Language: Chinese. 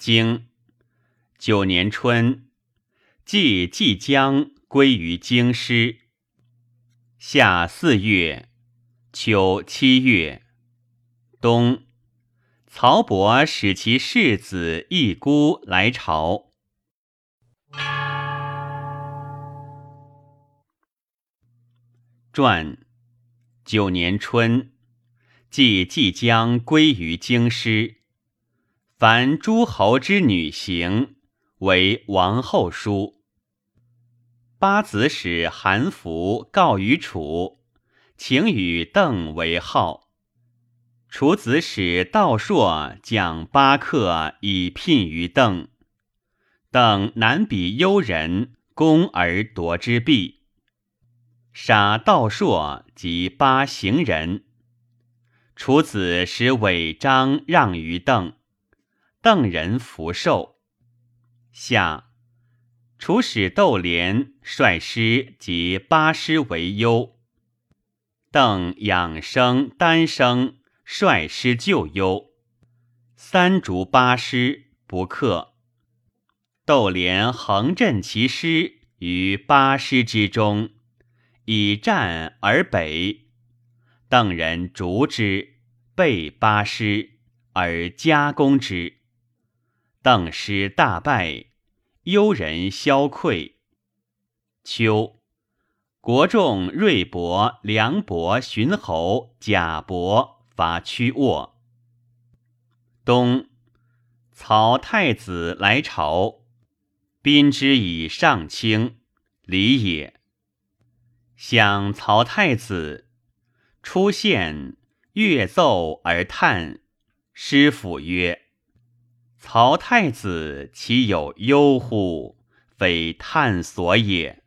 京九年春，季季将归于京师。夏四月，秋七月，冬，曹伯使其世子一姑来朝。传九年春，季季将归于京师。凡诸侯之女行，为王后书。八子使韩福告于楚，请与邓为号。楚子使道硕讲八客以聘于邓。邓难比幽人，攻而夺之弊，杀道硕及八行人。楚子使韦章让于邓。邓人福寿。夏，楚使窦连率师及八师为忧。邓养生丹生率师救忧。三逐八师不克。窦连横振其师于八师之中，以战而北。邓人逐之，备八师而加攻之。邓师大败，幽人消溃。秋，国仲、瑞伯、梁伯、荀侯、贾伯伐屈沃。冬，曹太子来朝，宾之以上卿，礼也。想曹太子出现，乐奏而叹，师府曰。曹太子岂有忧乎？非探所也。